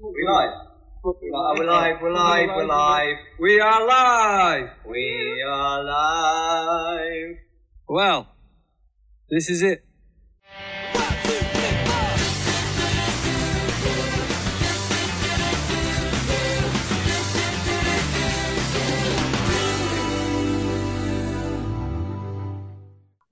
We live. We are live, we're live, we're live. We are live. We are live. Well, this is it.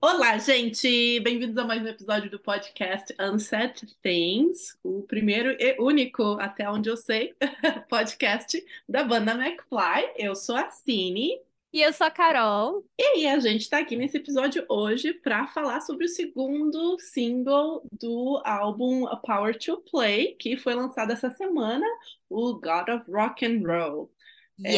Olá, gente! Bem-vindos a mais um episódio do podcast Unsaid Things, o primeiro e único, até onde eu sei, podcast da banda McFly. Eu sou a Cine. E eu sou a Carol. E aí, a gente tá aqui nesse episódio hoje para falar sobre o segundo single do álbum A Power to Play, que foi lançado essa semana, o God of Rock and Roll. É,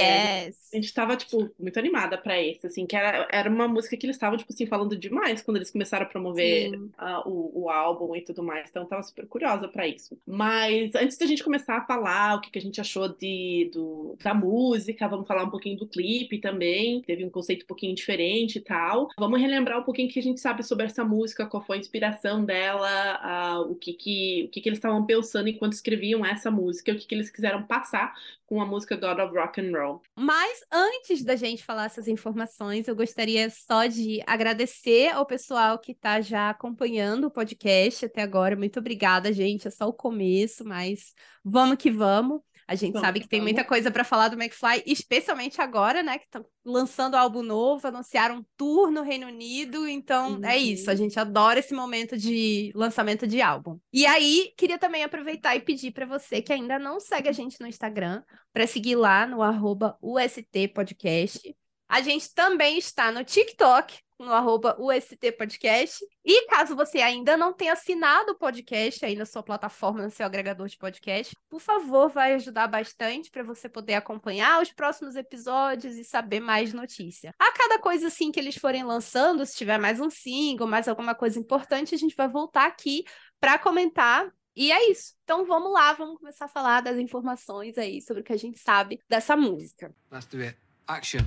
yes. É, a gente tava, tipo, muito animada pra esse, assim, que era, era uma música que eles estavam, tipo assim, falando demais quando eles começaram a promover uh, o, o álbum e tudo mais. Então, eu tava super curiosa pra isso. Mas antes da gente começar a falar o que, que a gente achou de, do, da música, vamos falar um pouquinho do clipe também. Teve um conceito um pouquinho diferente e tal. Vamos relembrar um pouquinho o que a gente sabe sobre essa música, qual foi a inspiração dela, uh, o, que, que, o que, que eles estavam pensando enquanto escreviam essa música, o que, que eles quiseram passar com a música God of Rock and Roll. Mas antes da gente falar essas informações, eu gostaria só de agradecer ao pessoal que está já acompanhando o podcast até agora. Muito obrigada, gente. É só o começo, mas vamos que vamos. A gente vamos, sabe que tem muita coisa para falar do McFly, especialmente agora, né? Que estão lançando álbum novo, anunciaram um tour no Reino Unido. Então, uhum. é isso. A gente adora esse momento de lançamento de álbum. E aí, queria também aproveitar e pedir para você que ainda não segue a gente no Instagram, para seguir lá no arroba UST Podcast. A gente também está no TikTok, no arroba UST Podcast. E caso você ainda não tenha assinado o podcast aí na sua plataforma, no seu agregador de podcast, por favor, vai ajudar bastante para você poder acompanhar os próximos episódios e saber mais notícia. A cada coisa assim que eles forem lançando, se tiver mais um single, mais alguma coisa importante, a gente vai voltar aqui para comentar e é isso. Então vamos lá, vamos começar a falar das informações aí sobre o que a gente sabe dessa música. Let's do it. Action.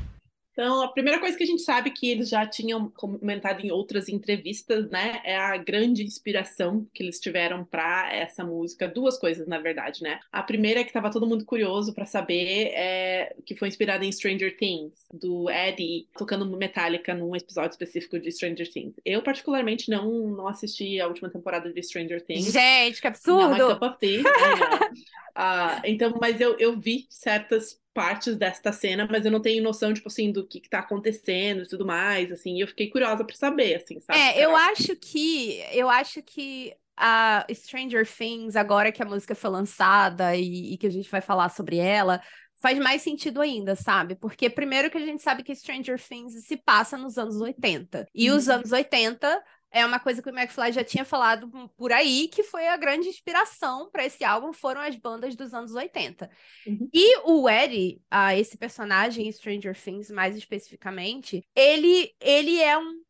Então, a primeira coisa que a gente sabe que eles já tinham comentado em outras entrevistas, né, é a grande inspiração que eles tiveram para essa música. Duas coisas, na verdade, né? A primeira é que estava todo mundo curioso para saber é, que foi inspirada em Stranger Things, do Eddie tocando Metallica num episódio específico de Stranger Things. Eu, particularmente, não, não assisti a última temporada de Stranger Things. Gente, que absurdo! Não é cup of tea. uh, então, mas eu, eu vi certas partes desta cena, mas eu não tenho noção, tipo assim, do que, que tá acontecendo e tudo mais, assim, e eu fiquei curiosa para saber, assim, sabe? É, eu acho que, eu acho que a Stranger Things, agora que a música foi lançada e, e que a gente vai falar sobre ela, faz mais sentido ainda, sabe? Porque primeiro que a gente sabe que Stranger Things se passa nos anos 80. E os uhum. anos 80 é uma coisa que o McFly já tinha falado por aí, que foi a grande inspiração para esse álbum, foram as bandas dos anos 80. Uhum. E o Eddie, uh, esse personagem em Stranger Things, mais especificamente, ele, ele é um.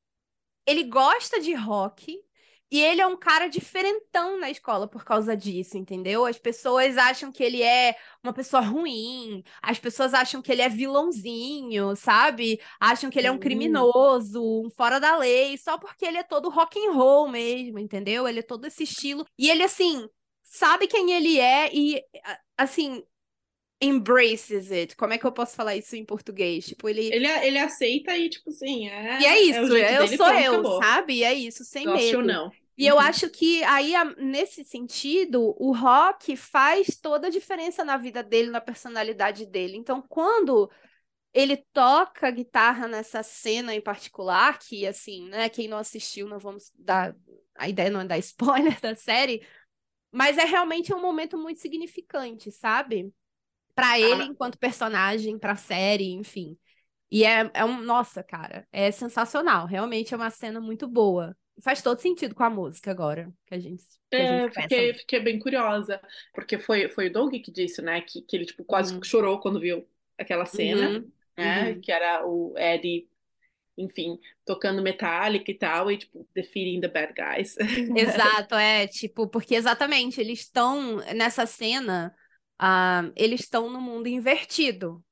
Ele gosta de rock, e ele é um cara diferentão na escola por causa disso, entendeu? As pessoas acham que ele é uma pessoa ruim, as pessoas acham que ele é vilãozinho, sabe? Acham que ele é um criminoso, um fora da lei, só porque ele é todo rock and roll mesmo, entendeu? Ele é todo esse estilo. E ele, assim, sabe quem ele é e, assim, embraces it. Como é que eu posso falar isso em português? Tipo, ele. Ele, ele aceita e, tipo assim, é. E é isso, é eu sou eu, acabou. sabe? E é isso, sem Gosto medo. Ou não. E eu uhum. acho que aí, nesse sentido, o rock faz toda a diferença na vida dele, na personalidade dele. Então, quando ele toca guitarra nessa cena em particular, que assim, né, quem não assistiu, não vamos dar. A ideia não é dar spoiler da série, mas é realmente um momento muito significante, sabe? Para ele, ah. enquanto personagem, para a série, enfim. E é, é um. Nossa, cara, é sensacional. Realmente é uma cena muito boa faz todo sentido com a música agora, que a gente. Que é, a gente fiquei, fiquei, bem curiosa, porque foi, foi o Doug que disse, né, que, que ele tipo, quase uhum. chorou quando viu aquela cena, uhum. né, uhum. que era o Eddie, enfim, tocando Metallica e tal, e tipo, defeating the bad guys. Exato, é, tipo, porque exatamente, eles estão nessa cena, uh, eles estão no mundo invertido.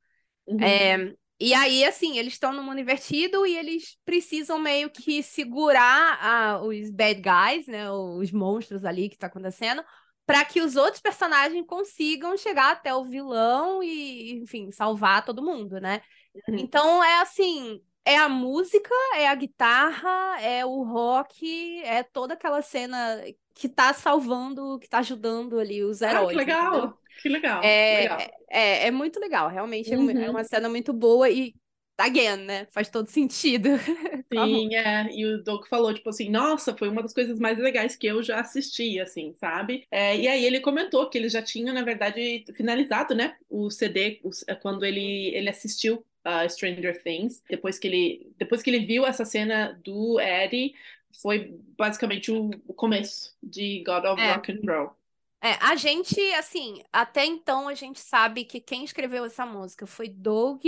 Uhum. É, e aí, assim, eles estão no mundo invertido e eles precisam meio que segurar uh, os bad guys, né? Os monstros ali que tá acontecendo, para que os outros personagens consigam chegar até o vilão e, enfim, salvar todo mundo, né? Uhum. Então é assim, é a música, é a guitarra, é o rock, é toda aquela cena que tá salvando, que tá ajudando ali os Ah, heróis. que legal! entendeu? Que legal, É, legal. é, é muito legal, realmente é é Uhum. uma cena muito boa e, again, né? Faz todo sentido. a Sim, é, e o Doug falou, tipo assim, nossa, foi uma das coisas mais legais que eu já assisti, assim, sabe? É, e aí ele comentou que ele já tinha, na verdade, finalizado, né, o CD, é, quando ele, ele assistiu a Stranger Things, depois que ele, depois que ele viu essa cena do Eddie, foi basicamente o, o começo de God of É. Rock and Roll. É, a gente, assim, até então a gente sabe que quem escreveu essa música foi Doug,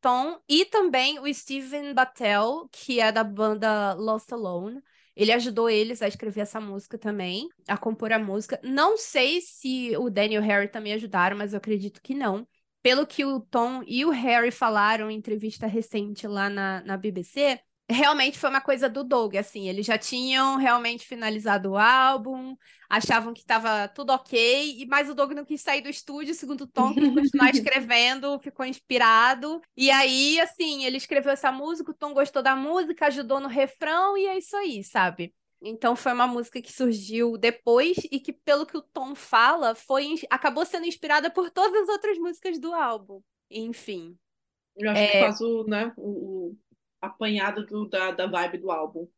Tom e também o Steven Battel, que é da banda Lost Alone. Ele ajudou eles a escrever essa música também, a compor a música. Não sei se o Daniel Harry também ajudaram, mas eu acredito que não. Pelo que o Tom e o Harry falaram em entrevista recente lá na, na BBC, realmente foi uma coisa do Doug, assim, eles já tinham realmente finalizado o álbum, achavam que estava tudo ok, e mas o Doug não quis sair do estúdio, segundo o Tom, quis continuar escrevendo, ficou inspirado. E aí, assim, ele escreveu essa música, o Tom gostou da música, ajudou no refrão, e é isso aí, sabe? Então foi uma música que surgiu depois e que, pelo que o Tom fala, foi acabou sendo inspirada por todas as outras músicas do álbum. Enfim. Eu acho que É. faz o, né, o apanhado do- da, da vibe do álbum.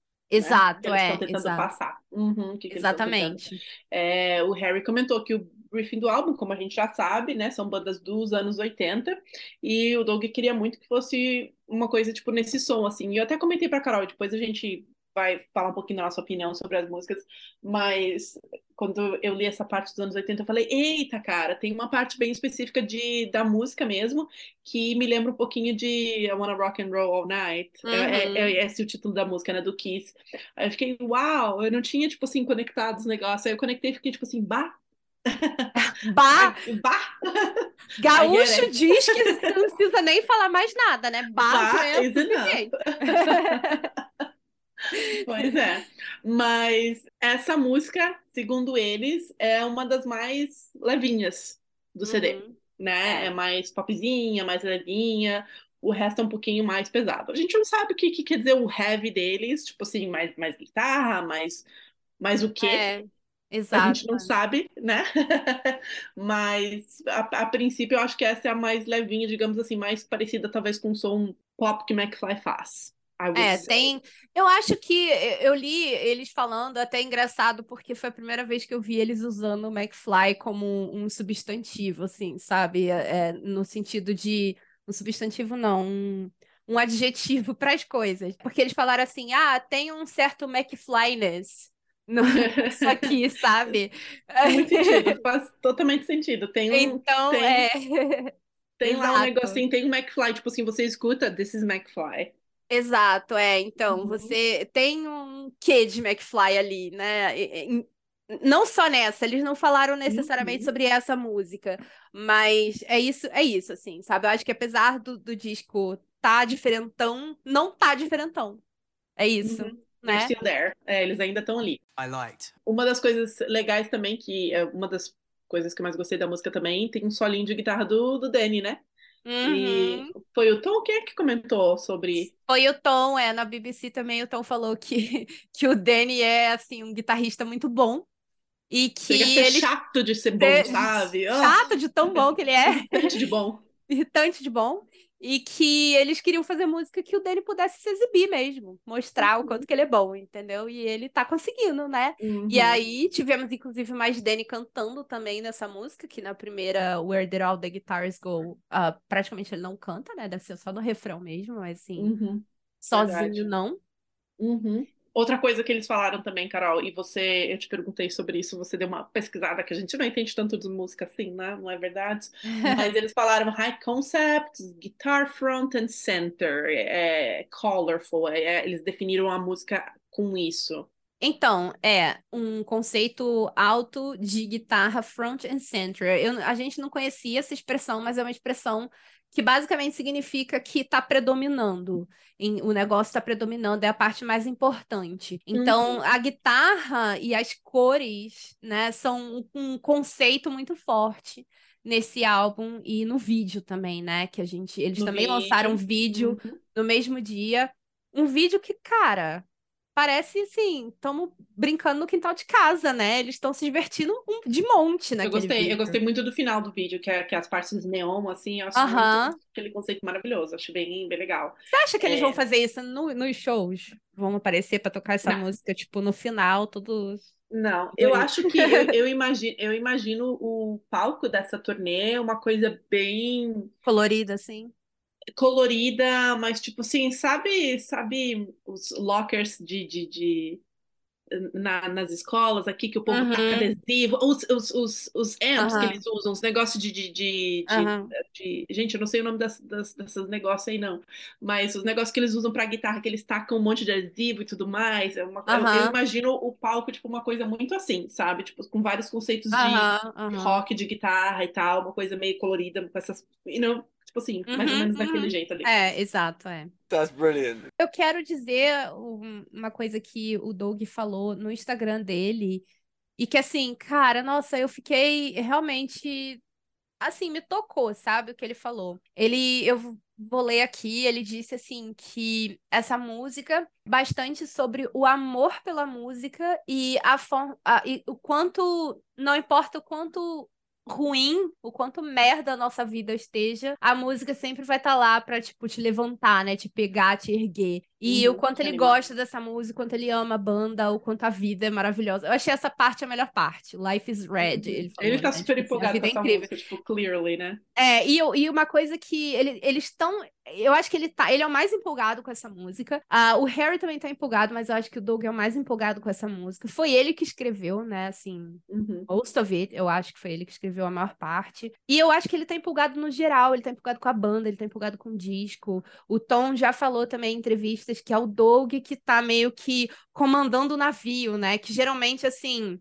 né, que Exato, eles é, tentando exato. passar. Uhum, que que eles estão tentando Exatamente. É, o Harry comentou que o briefing do álbum, como a gente já sabe, né, são bandas dos anos 80, e o Doug queria muito que fosse uma coisa, tipo, nesse som, assim. E eu até comentei pra Carol, depois a gente vai falar um pouquinho da nossa opinião sobre as músicas, mas quando eu li essa parte dos anos 80, eu falei, eita, cara, tem uma parte bem específica de, da música mesmo, que me lembra um pouquinho de I Wanna Rock and Roll All Night. É, é- Uhum. é esse o título da música, né, do Kiss. Aí eu fiquei, uau, eu não tinha, tipo assim, conectado os negócios. Aí eu conectei e fiquei, tipo assim, bah, Bah, bah, gaúcho diz que não precisa nem falar mais nada, né? Bah, Bah é suficiente. Pois é. Mas essa música, segundo eles, é uma das mais levinhas do CD, Uhum. né? É. É mais popzinha, mais levinha. O resto é um pouquinho mais pesado. A gente não sabe o que, que quer dizer o heavy deles, tipo assim, mais, mais guitarra, mais, mais o quê? É, A exato. gente não sabe, né? Mas a, a princípio eu acho que essa é a mais levinha, digamos assim, mais parecida talvez com o som pop que McFly faz. É, say. tem. Eu acho que eu li eles falando, até engraçado, porque foi a primeira vez que eu vi eles usando o McFly como um, um substantivo, assim, sabe? É, no sentido de. Um substantivo, não, um, um adjetivo para as coisas. Porque eles falaram assim: ah, tem um certo McFlyness no, isso aqui, sabe? Muito sentido, faz totalmente sentido. Tem um, Então, tem- é. tem lá um exato. negocinho, tem um McFly, tipo assim, você escuta, this is McFly. Exato, é. Então, Uhum. você tem um quê de McFly ali, né? E- e- Não só nessa, eles não falaram necessariamente Uhum. sobre essa música, mas é isso, é isso, assim, sabe? Eu acho que apesar do, do disco tá diferentão, não tá diferentão. É isso, Uhum. They're né? still there. É, eles ainda estão ali. I liked. Uma das coisas legais também, que é uma das coisas que eu mais gostei da música também, tem um solinho de guitarra do, do Danny, né? E Uhum. foi o Tom que é que comentou sobre. Foi o Tom, é, na BBC também o Tom falou que, que o Danny é, assim, um guitarrista muito bom e que Chega a ser ele... chato de ser bom, de- sabe? Chato de tão bom que ele é. irritante de bom. irritante de bom, e que eles queriam fazer música que o Danny pudesse se exibir mesmo, mostrar o quanto que ele é bom, entendeu? E ele tá conseguindo, né? E Uhum. aí tivemos inclusive mais Danny cantando também nessa música, que na primeira Where Did All the Guitars Go, ah, praticamente ele não canta, né? Deve ser só no refrão mesmo, mas assim, Uhum. sozinho verdade. não. Outra coisa que eles falaram também, Carol, e você, eu te perguntei sobre isso, você deu uma pesquisada que a gente não entende tanto de música assim, né? Não é verdade? Mas eles falaram high concept, guitar front and center, é, colorful, é, eles definiram a música com isso. Então, é um conceito alto de guitarra front and center. Eu, a gente não conhecia essa expressão, mas é uma expressão que basicamente significa que está predominando. Em, o negócio está predominando, é a parte mais importante. Então, uhum. a guitarra e as cores, né, são um, conceito muito forte nesse álbum e no vídeo também, né? Que a gente. Eles no também vídeo. lançaram um vídeo uhum. no mesmo dia. Um vídeo que, cara, parece assim, estamos brincando no quintal de casa, né? Eles estão se divertindo de monte, né? Eu gostei, vídeo. eu gostei muito do final do vídeo, que é, que é as partes neon, assim, eu acho uh -huh. muito, aquele conceito maravilhoso, acho bem, bem legal. Você acha que é... eles vão fazer isso no, nos shows? Vão aparecer para tocar essa Não. música, tipo, no final, todos. Não, eu acho que eu, eu, imagino, eu imagino o palco dessa turnê uma coisa bem colorida, assim colorida, mas tipo assim, sabe, sabe os lockers de, de, de na, nas escolas aqui que o povo uhum. taca adesivo, os, os, os, os amps uhum. que eles usam, os negócios de, de, de, uhum. de, Gente, eu não sei o nome das, das, desses negócios aí, não. Mas os negócios que eles usam pra guitarra, que eles tacam um monte de adesivo e tudo mais. É uma, eu, eu, imagino o palco, tipo, uma coisa muito assim, sabe? Tipo, com vários conceitos de rock, de guitarra e tal, uma coisa meio colorida, com essas. You know, Tipo assim, uhum, mais ou menos uhum. daquele jeito ali. É, exato, é. That's brilliant. Eu quero dizer uma coisa que o Doug falou no Instagram dele. E que assim, cara, nossa, eu fiquei realmente assim, me tocou, sabe o que ele falou? Ele, eu vou ler aqui, ele disse assim que essa música bastante sobre o amor pela música e a forma e o quanto não importa o quanto ruim, o quanto merda a nossa vida esteja, a música sempre vai estar tá lá pra, tipo, te levantar, né? Te pegar, te erguer. E o quanto ele animal. gosta dessa música, o quanto ele ama a banda, o quanto a vida é maravilhosa. Eu achei essa parte a melhor parte. Life is Red. Uhum. Ele, falou, ele tá né? super tipo, empolgado com é essa incrível. música, tipo, clearly, né? É, e, e uma coisa que ele, eles estão. Eu acho que ele tá. Ele é o mais empolgado com essa música. Uh, o Harry também tá empolgado, mas eu acho que o Doug é o mais empolgado com essa música. Foi ele que escreveu, né? Assim, uhum. most of it, eu acho que foi ele que escreveu a maior parte. E eu acho que ele tá empolgado no geral, ele tá empolgado com a banda, ele tá empolgado com o disco. O Tom já falou também em entrevistas que é o Doug que tá meio que comandando o navio, né? Que geralmente, assim,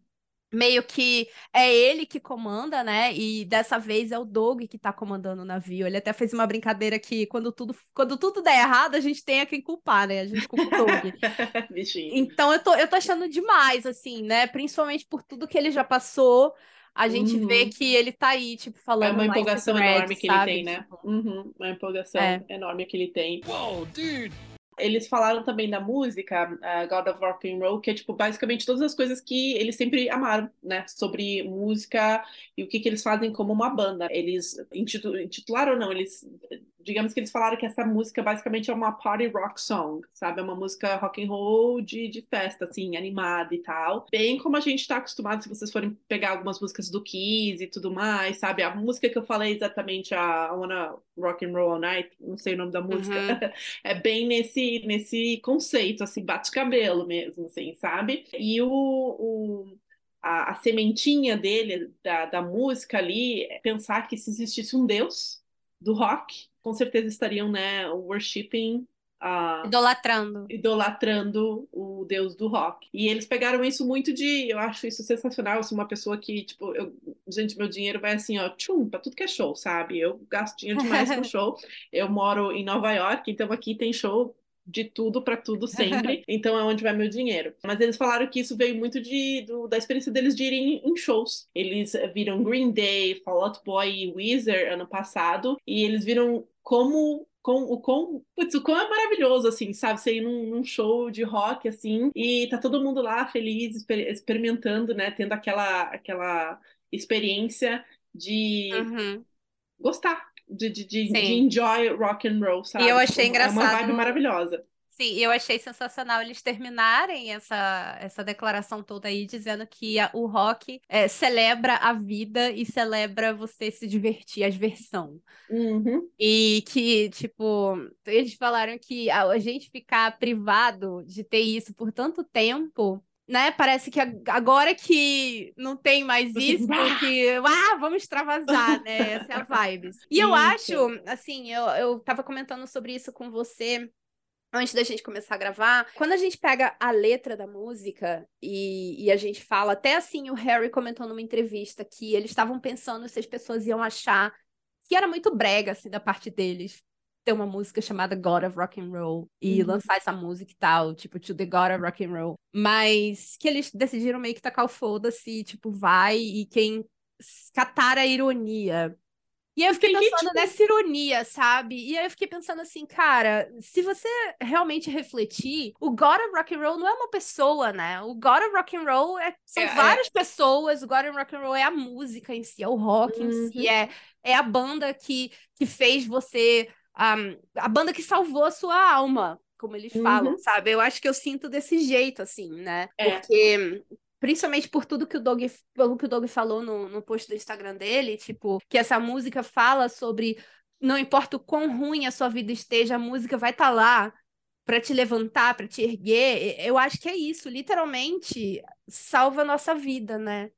meio que é ele que comanda, né? E dessa vez é o Doug que tá comandando o navio. Ele até fez uma brincadeira que quando tudo, quando tudo der errado, a gente tem a quem culpar, né? A gente culpa o Doug. então eu tô, eu tô achando demais, assim, né? Principalmente por tudo que ele já passou. A gente uhum. vê que ele tá aí, tipo, falando. É uma empolgação enorme que ele tem, né? Tipo, uhum. Uma empolgação é. enorme que ele tem. Whoa, dude! Eles falaram também da música, uh, God of Rock and Roll, que é tipo basicamente todas as coisas que eles sempre amaram, né, sobre música e o que, que eles fazem como uma banda. Eles intitularam não, eles digamos que eles falaram que essa música basicamente é uma party rock song, sabe? É uma música rock and roll de, de festa, assim, animada e tal. Bem como a gente está acostumado, se vocês forem pegar algumas músicas do Kiss e tudo mais, sabe? A música que eu falei exatamente, a I Wanna Rock and Roll All Night, não sei o nome da música, uhum. é bem nesse, nesse conceito, assim, bate-cabelo mesmo, assim, sabe? E o, o a, a, sementinha dele, da, da música ali, é pensar que se existisse um Deus do rock, com certeza estariam, né, worshipping idolatrando. Idolatrando o deus do rock. E eles pegaram isso muito de. Eu acho isso sensacional. Eu sou uma pessoa que, tipo, eu, gente, meu dinheiro vai assim, ó, tchum, pra tudo que é show, sabe? Eu gasto dinheiro demais com show. Eu moro em Nova York, então aqui tem show de tudo para tudo sempre. então é onde vai meu dinheiro. Mas eles falaram que isso veio muito de, do, da experiência deles de irem em shows. Eles viram Green Day, Fall Out Boy e Weezer ano passado. E eles viram como com, o quão, putz, o quão é maravilhoso, assim, sabe? Você ir num, num, show de rock, assim, e tá todo mundo lá feliz, exper experimentando, né? Tendo aquela, aquela experiência de uhum. gostar, de, de, de, de, enjoy rock and roll, sabe? E eu achei engraçado. É uma vibe maravilhosa. Sim, eu achei sensacional eles terminarem essa, essa declaração toda aí, dizendo que a, o rock é, celebra a vida e celebra você se divertir, a diversão. Uhum. E que, tipo, eles falaram que a, a gente ficar privado de ter isso por tanto tempo né? Parece que agora que não tem mais isso, que ah, vamos extravasar, né? Essa é a vibe. E eu acho, assim, eu, eu tava comentando sobre isso com você antes da gente começar a gravar, quando a gente pega a letra da música e, e, a gente fala, até assim, o Harry comentou numa entrevista que eles estavam pensando se as pessoas iam achar que era muito brega, assim, da parte deles ter uma música chamada God of Rock and Roll e uhum. lançar essa música e tal, tipo, To the God of Rock and Roll. Mas que eles decidiram meio que tacar o foda-se, tipo, vai e quem catar a ironia e aí eu fiquei pensando tipo... nessa ironia, sabe? E aí eu fiquei pensando assim, cara, se você realmente refletir, o God of Rock and Roll não é uma pessoa, né? O God of Rock and Roll é, são é, é. várias é... pessoas, o God of Rock and Roll é a música em si, é o rock uhum. em si, uhum. é, é a banda que, que fez você... Um, a banda que salvou a sua alma, como eles falam, uhum. sabe? Eu acho que eu sinto desse jeito, assim, né? É. Porque Principalmente por tudo que o Doug, pelo que o Doug falou no, no post do Instagram dele, tipo, que essa música fala sobre não importa o quão ruim a sua vida esteja, a música vai estar tá lá para te levantar, para te erguer. Eu acho que é isso, literalmente salva a nossa vida, né?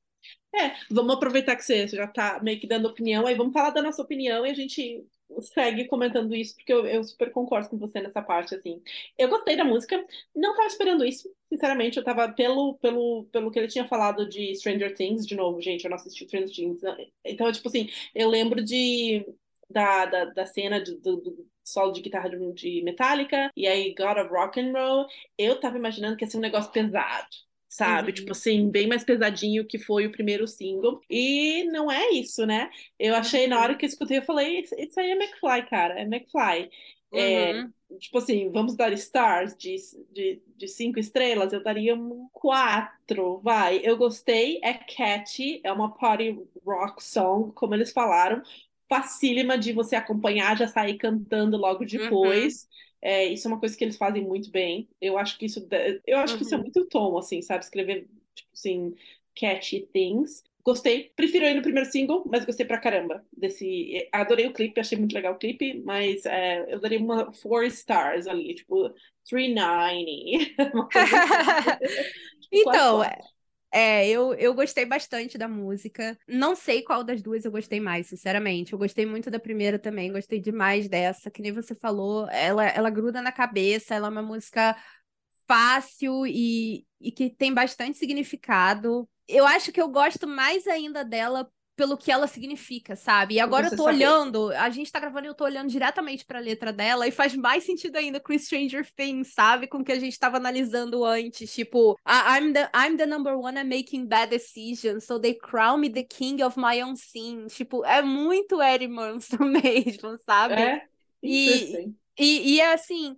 É, vamos aproveitar que você já está meio que dando opinião, aí vamos falar da nossa opinião e a gente segue comentando isso, porque eu, eu, super concordo com você nessa parte, assim. Eu gostei da música, não tava esperando isso, sinceramente, eu tava pelo, pelo, pelo que ele tinha falado de Stranger Things, de novo, gente, eu não assisti Stranger Things, né? então, tipo assim, eu lembro de da, da, da cena de, do, do solo de guitarra de, de Metallica, e aí God of Rock and Roll, eu tava imaginando que ia ser um negócio pesado, sabe? Uhum. Tipo assim, bem mais pesadinho que foi o primeiro single. E não é isso, né? Eu achei, na hora que eu escutei, eu falei, isso aí é McFly, cara, é McFly. É, uhum. tipo assim, vamos dar stars de, de, de cinco estrelas, eu daria um quatro, vai. Eu gostei, é catchy, é uma party rock song, como eles falaram, facílima de você acompanhar, já sair cantando logo depois. Uhum. É, isso é uma coisa que eles fazem muito bem. Eu acho que isso, eu acho uhum. que isso é uhum. muito tom, assim, sabe? Escrever, tipo assim, catchy things. Gostei, prefiro ele no primeiro single, mas gostei pra caramba desse. Adorei o clipe, achei muito legal o clipe, mas é, eu daria uma four stars ali, tipo 390. tipo, então, é, eu, eu gostei bastante da música. Não sei qual das duas eu gostei mais, sinceramente. Eu gostei muito da primeira também, gostei demais dessa. Que nem você falou, ela, ela gruda na cabeça, ela é uma música fácil e, e que tem bastante significado. Eu acho que eu gosto mais ainda dela pelo que ela significa, sabe? E agora eu tô olhando, a gente tá gravando e eu tô olhando diretamente pra letra dela e faz mais sentido ainda com Stranger Things, sabe? Com o que a gente tava analisando antes, tipo, I'm the, I'm the number one at making bad decisions, so they crown me the king of my own sin. Tipo, é muito Eddie Manson mesmo, sabe? É, e, e, e é assim,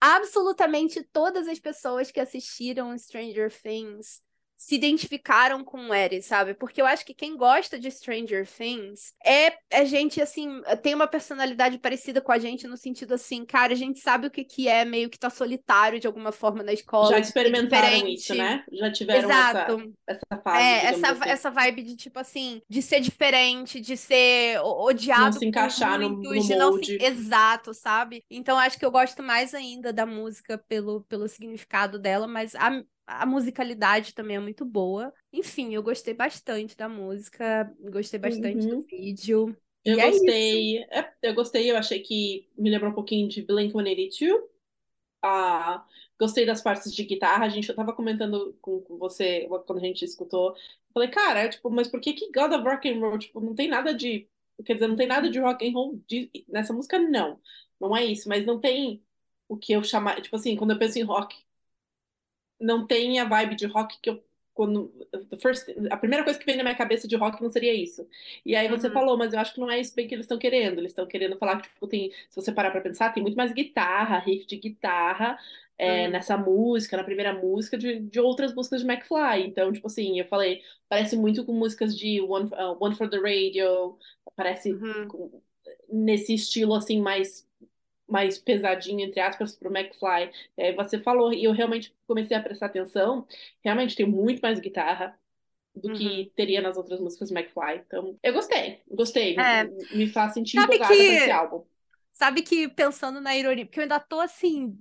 absolutamente todas as pessoas que assistiram Stranger Things se identificaram com o sabe? Porque eu acho que quem gosta de Stranger Things é, é gente, assim, tem uma personalidade parecida com a gente no sentido assim, cara, a gente sabe o que, que é meio que tá solitário de alguma forma na escola. Já experimentaram isso, né? Já tiveram Exato. essa, essa fase. É, essa, assim. essa vibe de, tipo assim, de ser diferente, de ser odiado. Não se encaixar muitos, no, no molde. Se... Exato, sabe? Então acho que eu gosto mais ainda da música pelo, pelo significado dela, mas a, a musicalidade também é muito boa. Enfim, eu gostei bastante da música, gostei bastante uhum. do vídeo. Eu e gostei, é é, eu gostei, eu achei que me lembrou um pouquinho de Blink-182. Ah, gostei das partes de guitarra, a gente, eu tava comentando com, com você quando a gente escutou. Falei, cara, tipo, mas por que que God of Rock and Roll, tipo, não tem nada de, quer dizer, não tem nada de rock and roll de, nessa música, não. Não é isso, mas não tem o que eu chamar, tipo assim, quando eu penso em rock, não tem a vibe de rock que eu quando first, a primeira coisa que vem na minha cabeça de rock não seria isso. E aí você uhum. falou, mas eu acho que não é isso bem que eles estão querendo. Eles estão querendo falar que tipo, tem, se você parar para pensar, tem muito mais guitarra, riff de guitarra é, uhum. nessa música, na primeira música de, de outras músicas de McFly. Então, tipo assim, eu falei, parece muito com músicas de One, uh, One for the Radio, parece uhum. com, nesse estilo assim mais mais pesadinho, entre aspas, para o McFly. É, você falou, e eu realmente comecei a prestar atenção, realmente tem muito mais guitarra do uhum. que teria nas outras músicas do McFly. Então, eu gostei, gostei. É. Me, me, faz sentir Sabe empolgada que... esse álbum. Sabe que pensando na ironia, porque eu ainda tô assim,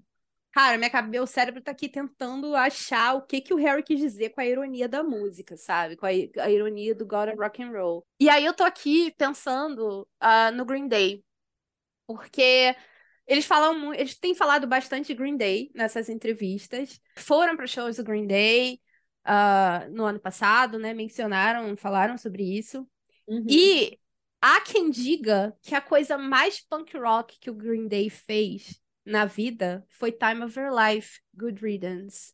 Cara, minha cabeça, meu cérebro tá aqui tentando achar o que que o Harry quis dizer com a ironia da música, sabe? Com a, a ironia do God of Rock and Roll. E aí eu tô aqui pensando uh, no Green Day. Porque Eles falam muito, eles têm falado bastante de Green Day nessas entrevistas. Foram para shows do Green Day uh, no ano passado, né? Mencionaram, falaram sobre isso. Uhum. E há quem diga que a coisa mais punk rock que o Green Day fez na vida foi Time of Your Life, Good Riddance.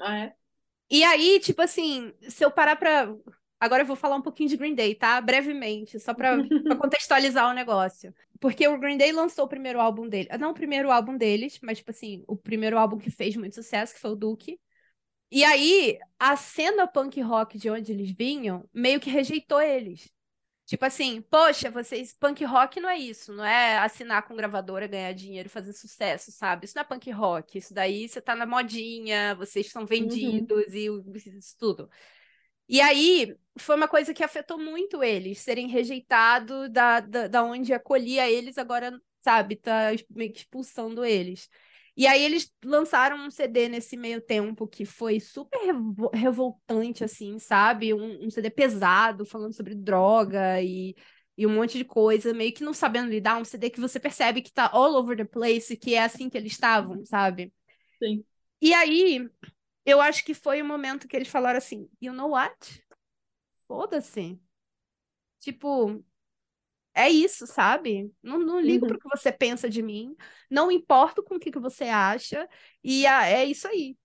Ah, é? E aí, tipo assim, se eu parar pra. Agora eu vou falar um pouquinho de Green Day, tá? Brevemente, só pra, pra contextualizar o negócio. Porque o Green Day lançou o primeiro álbum dele. Não o primeiro álbum deles, mas, tipo assim, o primeiro álbum que fez muito sucesso, que foi o Duke. E aí, a cena punk rock de onde eles vinham meio que rejeitou eles. Tipo assim, poxa, vocês, punk rock não é isso, não é assinar com gravadora, ganhar dinheiro, fazer sucesso, sabe? Isso não é punk rock, isso daí você tá na modinha, vocês são vendidos uhum. e isso tudo. E aí, foi uma coisa que afetou muito eles, serem rejeitados da, da, da onde acolhia eles, agora, sabe, tá meio que expulsando eles. E aí eles lançaram um CD nesse meio tempo que foi super revoltante, assim, sabe? Um, um, CD pesado, falando sobre droga e, e um monte de coisa, meio que não sabendo lidar. Um CD que você percebe que tá all over the place, que é assim que eles estavam, sabe? Sim. E aí, eu acho que foi o momento que eles falaram assim: you know what? Foda-se. Tipo, é isso, sabe? Não, não ligo uhum. para o que você pensa de mim, não importo com o que, que você acha, e é isso aí.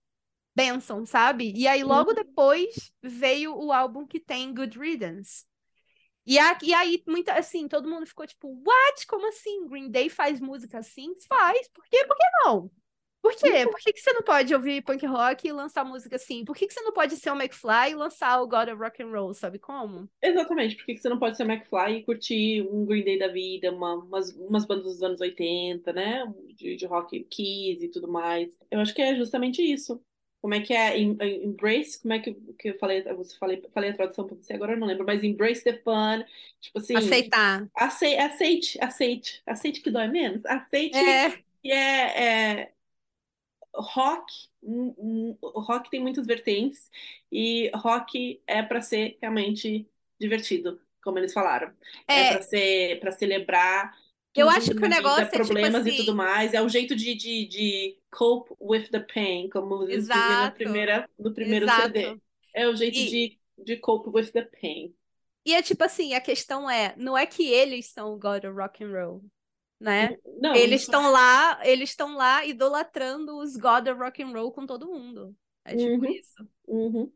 Benção, sabe? E aí, logo uhum. depois, veio o álbum que tem Good Riddance. E, a, e aí, muita, assim, todo mundo ficou tipo, what? Como assim? Green Day faz música assim? Faz. Por quê? Por que não? Por quê? Por que, que você não pode ouvir punk rock e lançar música assim? Por que, que você não pode ser o McFly e lançar o God of Rock and Roll, sabe como? Exatamente, por que, que você não pode ser o McFly e curtir um Green Day da vida, uma, umas, umas bandas dos anos 80, né? De, de rock Kiss e tudo mais. Eu acho que é justamente isso. Como é que é embrace? Como é que, que eu falei? Você falei, falei a tradução para você agora, eu não lembro, mas embrace the fun. Tipo assim. Aceitar. Aceite, aceite, aceite. Aceite que dói menos. Aceite é. que é, é rock, um, um, rock tem muitas vertentes e rock é para ser realmente divertido, como eles falaram. É, é para ser para celebrar eu acho que o negócio é problemas tipo assim... e tudo mais. É o jeito de, de, de cope with the pain, como eles no, primeira, no primeiro Exato. CD. É o jeito e... de, de cope with the pain. E é tipo assim, a questão é, não é que eles são o God of Rock and Roll né? Não, eles estão lá, eles estão lá idolatrando os God of Rock and Roll com todo mundo. É tipo uhum, isso. Uhum.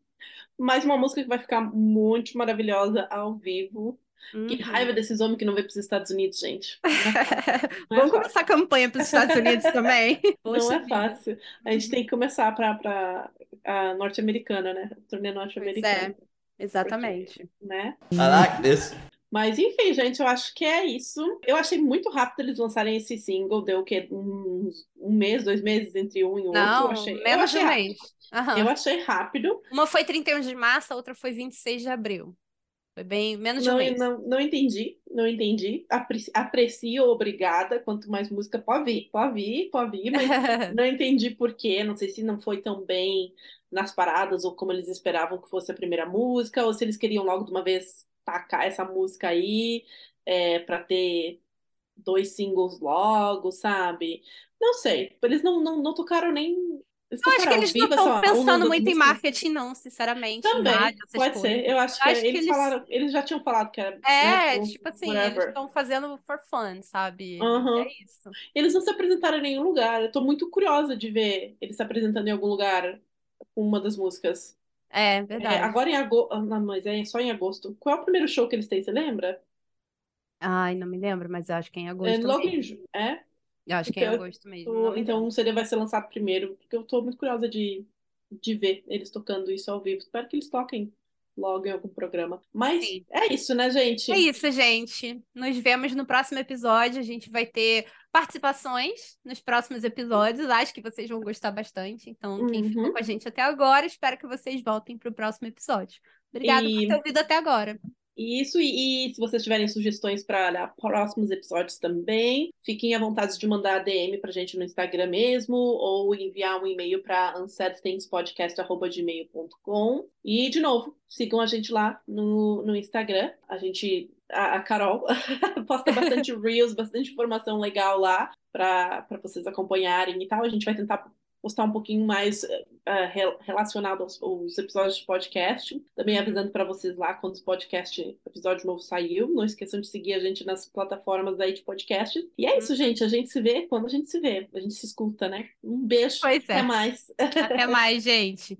Mais uma música que vai ficar muito maravilhosa ao vivo. Uhum. Que raiva desses homens que não vêm para os Estados Unidos, gente. É Vamos começar a campanha para os Estados Unidos também. Poxa não é vida. fácil. A gente tem que começar para a norte-americana, né? Turnê norte-americana. É, exatamente. Porque, né? I like this. Mas enfim, gente, eu acho que é isso. Eu achei muito rápido eles lançarem esse single, deu o quê? Um, um mês, dois meses entre um e o Não, outro. Eu achei, menos eu achei de um mês. Uhum. Eu achei rápido. Uma foi 31 de março, a outra foi 26 de abril. Foi bem menos de não, um mês. Não, não entendi, não entendi. Apre aprecio, obrigada. Quanto mais música, pode vir, pode vir, pode vir, mas não entendi por quê. Não sei se não foi tão bem nas paradas ou como eles esperavam que fosse a primeira música, ou se eles queriam logo de uma vez tacar essa música aí é, para ter dois singles logo, sabe? Não sei. Eles não, não, não tocaram nem. Eles eu acho que eles não estão pensando muito em marketing, não, sinceramente. Também, rádio, pode coisas. ser. Eu acho, eu que, acho eles, que eles falaram, eles já tinham falado que era. É, né, tipo assim, whatever. eles estão fazendo for fun, sabe? Uhum. É isso. Eles não se apresentaram em nenhum lugar. Eu tô muito curiosa de ver eles se apresentando em algum lugar com uma das músicas. É, verdade. É, agora em agosto. Não, mas é só em agosto. Qual é o primeiro show que eles têm, você lembra? Ai, não me lembro, mas acho que é em agosto. É logo em mesmo. ju- É? Eu acho que é em Então, agosto mesmo. tô- me então o CD vai ser lançado primeiro, porque eu tô muito curiosa de, de ver eles tocando isso ao vivo. Espero que eles toquem logo em algum programa. Mas Sim. é isso, né, gente? É isso, gente. Nos vemos no próximo episódio. A gente vai ter participações nos próximos episódios. Acho que vocês vão gostar bastante. Então, quem ficou Uhum. com a gente até agora, espero que vocês voltem para o próximo episódio. Obrigada por E- ter ouvido até agora. Isso, e, e se vocês tiverem sugestões para próximos episódios também, fiquem à vontade de mandar DM pra gente no Instagram mesmo, ou enviar um e-mail para unsaidthingspodcast.gmail.com. E, de novo, sigam a gente lá no, no Instagram. A gente a, a Carol posta bastante reels, bastante informação legal lá para vocês acompanharem e tal. A gente vai tentar postar um pouquinho mais uh, relacionado aos, aos, episódios de podcast. Também avisando para vocês lá quando o podcast, episódio novo saiu. Não esqueçam de seguir a gente nas plataformas aí de podcast. E é isso, gente. A gente se vê quando a gente se vê. A gente se escuta, né? Um beijo. Pois é. Até mais. Até mais, gente.